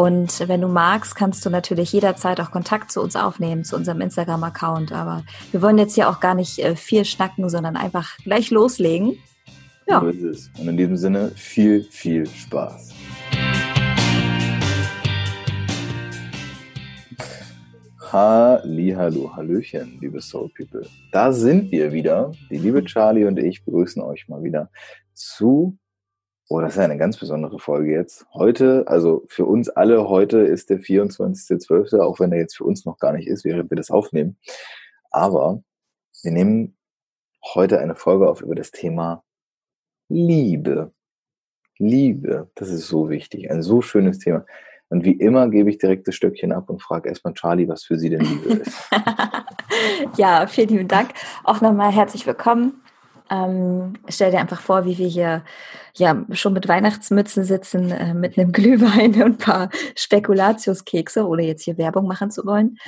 Und wenn du magst, kannst du natürlich jederzeit auch Kontakt zu uns aufnehmen, zu unserem Instagram-Account. Aber wir wollen jetzt hier auch gar nicht äh, viel schnacken, sondern einfach gleich loslegen. Ja. So ist es. Und in diesem Sinne viel, viel Spaß. Hallo, Hallöchen, liebe Soul People. Da sind wir wieder. Die liebe Charlie und ich begrüßen euch mal wieder zu Oh, das ist eine ganz besondere Folge jetzt. Heute, also für uns alle, heute ist der 24.12., auch wenn er jetzt für uns noch gar nicht ist, während wir das aufnehmen. Aber wir nehmen heute eine Folge auf über das Thema Liebe. Liebe, das ist so wichtig, ein so schönes Thema. Und wie immer gebe ich direkt das Stöckchen ab und frage erstmal Charlie, was für sie denn Liebe ist. ja, vielen lieben Dank. Auch nochmal herzlich willkommen ähm, stell dir einfach vor, wie wir hier ja schon mit Weihnachtsmützen sitzen, äh, mit einem Glühwein und ein paar Spekulatiuskekse, ohne jetzt hier Werbung machen zu wollen.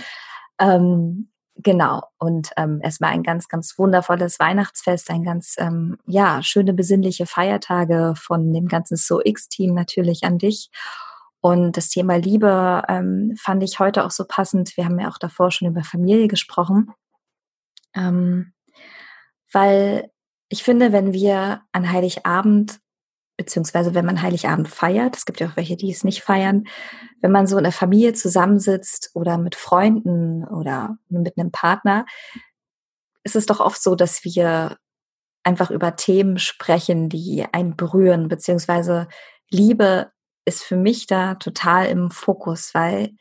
Ähm, genau. Und ähm, erstmal ein ganz, ganz wundervolles Weihnachtsfest, ein ganz, ähm, ja, schöne besinnliche Feiertage von dem ganzen So X-Team natürlich an dich. Und das Thema Liebe ähm, fand ich heute auch so passend. Wir haben ja auch davor schon über Familie gesprochen. Ähm, weil ich finde, wenn wir an Heiligabend, beziehungsweise wenn man Heiligabend feiert, es gibt ja auch welche, die es nicht feiern, wenn man so in der Familie zusammensitzt oder mit Freunden oder mit einem Partner, ist es doch oft so, dass wir einfach über Themen sprechen, die einen berühren, beziehungsweise Liebe ist für mich da total im Fokus, weil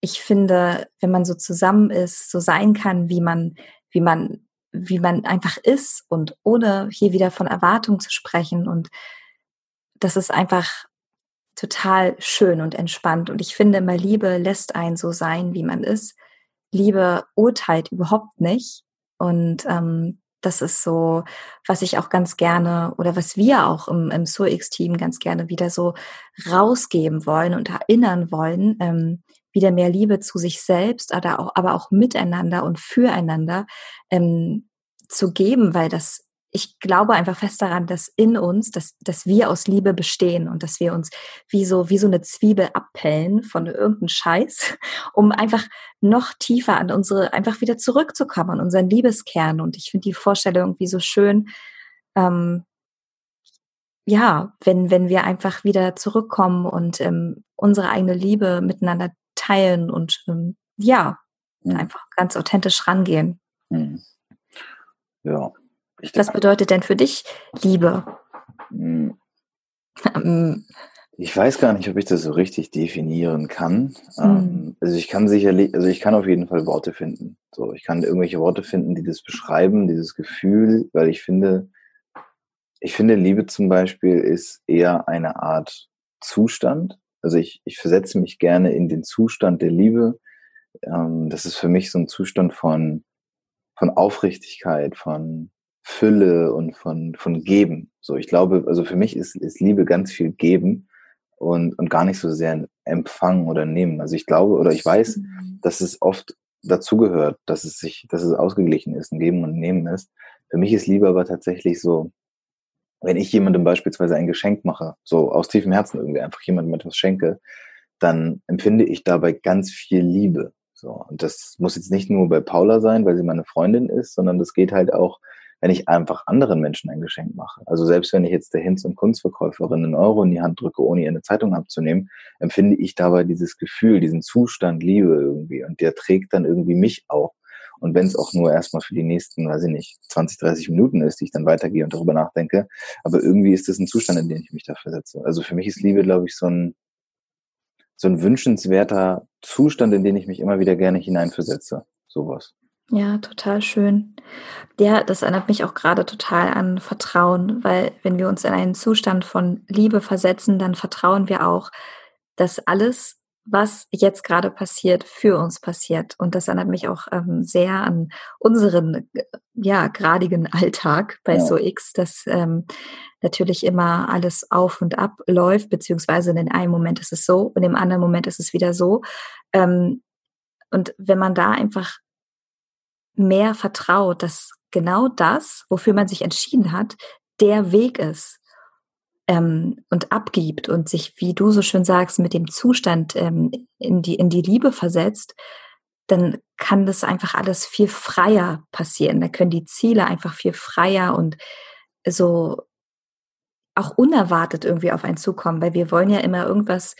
ich finde, wenn man so zusammen ist, so sein kann, wie man, wie man wie man einfach ist und ohne hier wieder von Erwartung zu sprechen. Und das ist einfach total schön und entspannt. Und ich finde immer, Liebe lässt einen so sein, wie man ist. Liebe urteilt überhaupt nicht. Und ähm, das ist so, was ich auch ganz gerne oder was wir auch im, im SurX-Team ganz gerne wieder so rausgeben wollen und erinnern wollen, ähm, wieder mehr Liebe zu sich selbst, aber auch, aber auch miteinander und füreinander ähm, zu geben, weil das ich glaube einfach fest daran, dass in uns, dass, dass wir aus Liebe bestehen und dass wir uns wie so, wie so eine Zwiebel abpellen von irgendeinem Scheiß, um einfach noch tiefer an unsere, einfach wieder zurückzukommen, an unseren Liebeskern. Und ich finde die Vorstellung irgendwie so schön, ähm, ja, wenn, wenn wir einfach wieder zurückkommen und ähm, unsere eigene Liebe miteinander teilen und ähm, ja, mhm. einfach ganz authentisch rangehen. Mhm. Ja. Ich Was bedeutet denn für dich Liebe? Mhm. Ich weiß gar nicht, ob ich das so richtig definieren kann. Mhm. Also ich kann sicherlich, also ich kann auf jeden Fall Worte finden. So, ich kann irgendwelche Worte finden, die das beschreiben, dieses Gefühl, weil ich finde, ich finde, Liebe zum Beispiel ist eher eine Art Zustand, also ich, ich versetze mich gerne in den Zustand der Liebe. Ähm, das ist für mich so ein Zustand von, von Aufrichtigkeit, von Fülle und von, von Geben. So, ich glaube, also für mich ist, ist Liebe ganz viel Geben und, und gar nicht so sehr Empfangen oder Nehmen. Also ich glaube oder ich weiß, mhm. dass es oft dazugehört, dass es sich, dass es ausgeglichen ist, ein Geben und Nehmen ist. Für mich ist Liebe aber tatsächlich so, wenn ich jemandem beispielsweise ein Geschenk mache, so aus tiefem Herzen irgendwie einfach jemandem etwas schenke, dann empfinde ich dabei ganz viel Liebe. So. Und das muss jetzt nicht nur bei Paula sein, weil sie meine Freundin ist, sondern das geht halt auch, wenn ich einfach anderen Menschen ein Geschenk mache. Also selbst wenn ich jetzt der Hinz- und Kunstverkäuferin einen Euro in die Hand drücke, ohne ihr eine Zeitung abzunehmen, empfinde ich dabei dieses Gefühl, diesen Zustand Liebe irgendwie. Und der trägt dann irgendwie mich auch. Und wenn es auch nur erstmal für die nächsten, weiß ich nicht, 20, 30 Minuten ist, die ich dann weitergehe und darüber nachdenke. Aber irgendwie ist das ein Zustand, in den ich mich dafür setze. Also für mich ist Liebe, glaube ich, so ein, so ein wünschenswerter Zustand, in den ich mich immer wieder gerne hineinversetze. Sowas. Ja, total schön. Ja, das erinnert mich auch gerade total an Vertrauen, weil wenn wir uns in einen Zustand von Liebe versetzen, dann vertrauen wir auch, dass alles, was jetzt gerade passiert, für uns passiert. Und das erinnert mich auch ähm, sehr an unseren, ja, gradigen Alltag bei ja. SoX, dass ähm, natürlich immer alles auf und ab läuft, beziehungsweise in dem einen Moment ist es so und im anderen Moment ist es wieder so. Ähm, und wenn man da einfach mehr vertraut, dass genau das, wofür man sich entschieden hat, der Weg ist ähm, und abgibt und sich, wie du so schön sagst, mit dem Zustand ähm, in, die, in die Liebe versetzt, dann kann das einfach alles viel freier passieren. Da können die Ziele einfach viel freier und so auch unerwartet irgendwie auf einen zukommen, weil wir wollen ja immer irgendwas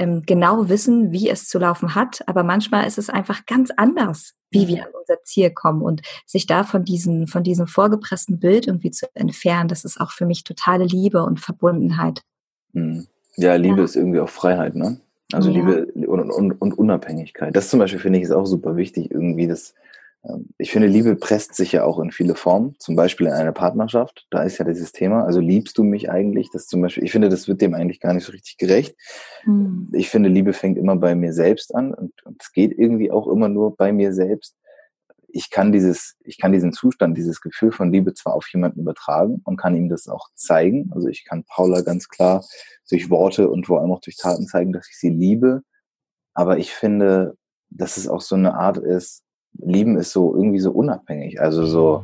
ähm, genau wissen, wie es zu laufen hat, aber manchmal ist es einfach ganz anders, wie wir an unser Ziel kommen und sich da von diesem, von diesem vorgepressten Bild irgendwie zu entfernen, das ist auch für mich totale Liebe und Verbundenheit. Mhm. Ja, Liebe ja. ist irgendwie auch Freiheit, ne? Also ja. Liebe und, und, und Unabhängigkeit. Das zum Beispiel finde ich ist auch super wichtig, irgendwie das, ähm, ich finde, Liebe presst sich ja auch in viele Formen, zum Beispiel in einer Partnerschaft. Da ist ja dieses Thema. Also liebst du mich eigentlich? Das zum Beispiel, ich finde, das wird dem eigentlich gar nicht so richtig gerecht. Mhm. Ich finde, Liebe fängt immer bei mir selbst an und, und es geht irgendwie auch immer nur bei mir selbst. Ich kann dieses, ich kann diesen Zustand, dieses Gefühl von Liebe zwar auf jemanden übertragen und kann ihm das auch zeigen. Also ich kann Paula ganz klar durch Worte und vor allem auch durch Taten zeigen, dass ich sie liebe. Aber ich finde, dass es auch so eine Art ist, Lieben ist so irgendwie so unabhängig. Also so.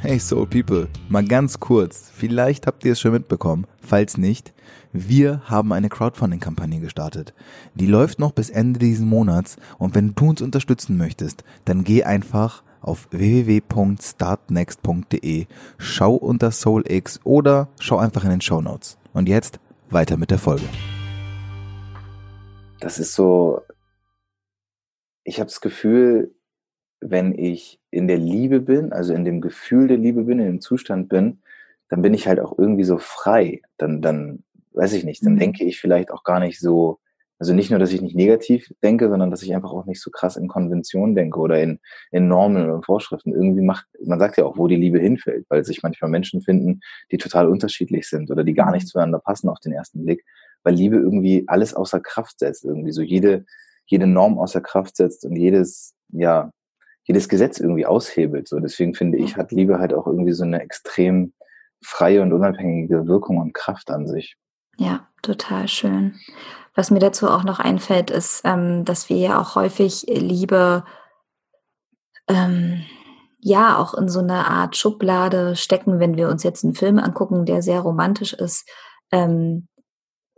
Hey Soul People, mal ganz kurz. Vielleicht habt ihr es schon mitbekommen. Falls nicht, wir haben eine Crowdfunding-Kampagne gestartet. Die läuft noch bis Ende diesen Monats und wenn du uns unterstützen möchtest, dann geh einfach auf www.startnext.de, schau unter SoulX oder schau einfach in den Show Notes. Und jetzt weiter mit der Folge. Das ist so, ich habe das Gefühl, wenn ich in der Liebe bin, also in dem Gefühl der Liebe bin, in dem Zustand bin, dann bin ich halt auch irgendwie so frei. Dann, dann weiß ich nicht, dann mhm. denke ich vielleicht auch gar nicht so, also nicht nur, dass ich nicht negativ denke, sondern dass ich einfach auch nicht so krass in Konventionen denke oder in, in Normen oder Vorschriften. Irgendwie macht, man sagt ja auch, wo die Liebe hinfällt, weil sich manchmal Menschen finden, die total unterschiedlich sind oder die gar nicht mhm. zueinander passen auf den ersten Blick, weil Liebe irgendwie alles außer Kraft setzt, irgendwie so jede, jede Norm außer Kraft setzt und jedes, ja, jedes Gesetz irgendwie aushebelt. So, deswegen finde ich, hat Liebe halt auch irgendwie so eine extrem freie und unabhängige Wirkung und Kraft an sich. Ja, total schön. Was mir dazu auch noch einfällt, ist, ähm, dass wir ja auch häufig Liebe ähm, ja auch in so eine Art Schublade stecken, wenn wir uns jetzt einen Film angucken, der sehr romantisch ist. Ähm,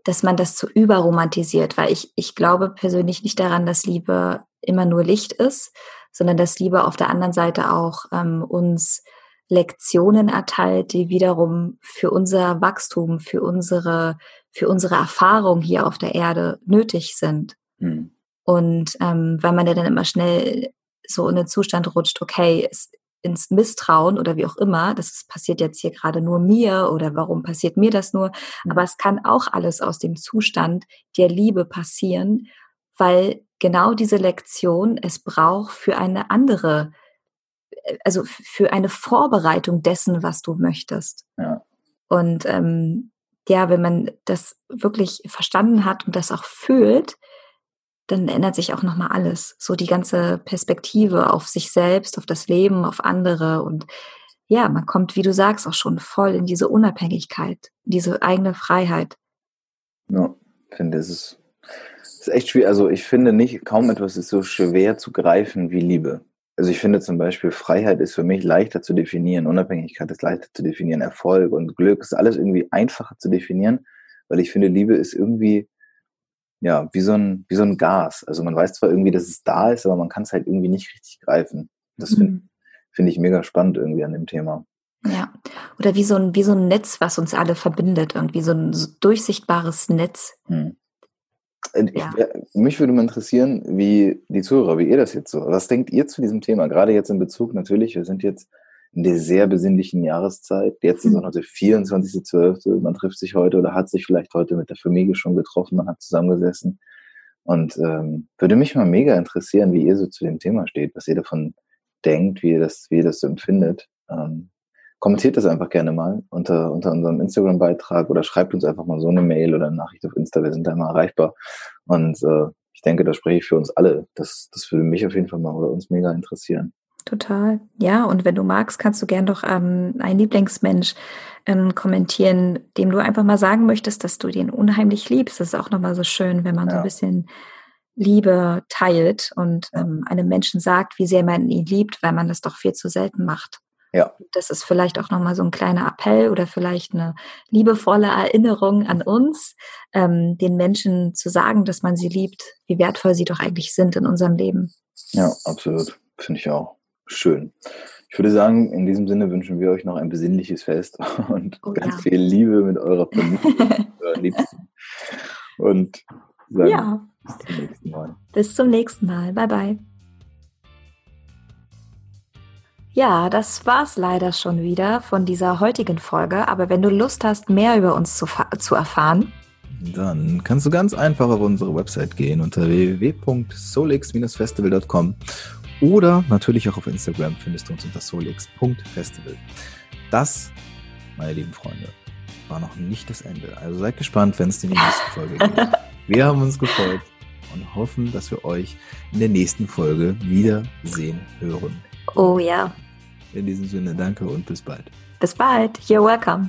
dass man das zu überromantisiert, weil ich, ich glaube persönlich nicht daran, dass Liebe immer nur Licht ist, sondern dass Liebe auf der anderen Seite auch ähm, uns Lektionen erteilt, die wiederum für unser Wachstum, für unsere, für unsere Erfahrung hier auf der Erde nötig sind. Mhm. Und ähm, weil man ja dann immer schnell so in den Zustand rutscht, okay, es, ins Misstrauen oder wie auch immer, das passiert jetzt hier gerade nur mir oder warum passiert mir das nur, aber es kann auch alles aus dem Zustand der Liebe passieren, weil genau diese Lektion es braucht für eine andere, äh, also für eine Vorbereitung dessen, was du möchtest. Ja. Und ähm, ja, wenn man das wirklich verstanden hat und das auch fühlt, dann ändert sich auch nochmal alles. So die ganze Perspektive auf sich selbst, auf das Leben, auf andere und ja, man kommt, wie du sagst, auch schon voll in diese Unabhängigkeit, diese eigene Freiheit. Ja, finde es ist, ist echt schwierig. Also ich finde nicht, kaum etwas ist so schwer zu greifen wie Liebe. Also ich finde zum Beispiel Freiheit ist für mich leichter zu definieren, Unabhängigkeit ist leichter zu definieren, Erfolg und Glück ist alles irgendwie einfacher zu definieren, weil ich finde, Liebe ist irgendwie ja, wie so ein, wie so ein Gas. Also man weiß zwar irgendwie, dass es da ist, aber man kann es halt irgendwie nicht richtig greifen. Das finde mhm. find ich mega spannend irgendwie an dem Thema. Ja, oder wie so ein, wie so ein Netz, was uns alle verbindet, irgendwie so ein durchsichtbares Netz. Hm. Ich, ja. Mich würde mal interessieren, wie die Zuhörer, wie ihr das jetzt so, was denkt ihr zu diesem Thema? Gerade jetzt in Bezug natürlich, wir sind jetzt in der sehr besinnlichen Jahreszeit. Jetzt ist auch noch der 24.12. Man trifft sich heute oder hat sich vielleicht heute mit der Familie schon getroffen, man hat zusammengesessen. Und ähm, würde mich mal mega interessieren, wie ihr so zu dem Thema steht, was ihr davon denkt, wie ihr das, wie ihr das so empfindet. Ähm, kommentiert das einfach gerne mal unter, unter unserem Instagram-Beitrag oder schreibt uns einfach mal so eine Mail oder eine Nachricht auf Insta. Wir sind da immer erreichbar. Und äh, ich denke, da spreche ich für uns alle. Das, das würde mich auf jeden Fall mal oder uns mega interessieren. Total. Ja, und wenn du magst, kannst du gern doch ähm, einen Lieblingsmensch ähm, kommentieren, dem du einfach mal sagen möchtest, dass du den unheimlich liebst. Das ist auch nochmal so schön, wenn man ja. so ein bisschen Liebe teilt und ähm, einem Menschen sagt, wie sehr man ihn liebt, weil man das doch viel zu selten macht. Ja. Das ist vielleicht auch nochmal so ein kleiner Appell oder vielleicht eine liebevolle Erinnerung an uns, ähm, den Menschen zu sagen, dass man sie liebt, wie wertvoll sie doch eigentlich sind in unserem Leben. Ja, absolut. Finde ich auch. Schön. Ich würde sagen, in diesem Sinne wünschen wir euch noch ein besinnliches Fest und oh, ganz ja. viel Liebe mit eurer Familie, euren Liebsten. Und sagen, ja. bis zum nächsten Mal. Bis zum nächsten Mal. Bye, bye. Ja, das war's leider schon wieder von dieser heutigen Folge. Aber wenn du Lust hast, mehr über uns zu, zu erfahren, dann kannst du ganz einfach auf unsere Website gehen unter www.solix-festival.com oder natürlich auch auf Instagram findest du uns unter solix.festival. Das, meine lieben Freunde, war noch nicht das Ende. Also seid gespannt, wenn es in die nächste Folge geht. Wir haben uns gefreut und hoffen, dass wir euch in der nächsten Folge wiedersehen hören. Oh ja. In diesem Sinne, danke und bis bald. Bis bald. You're welcome.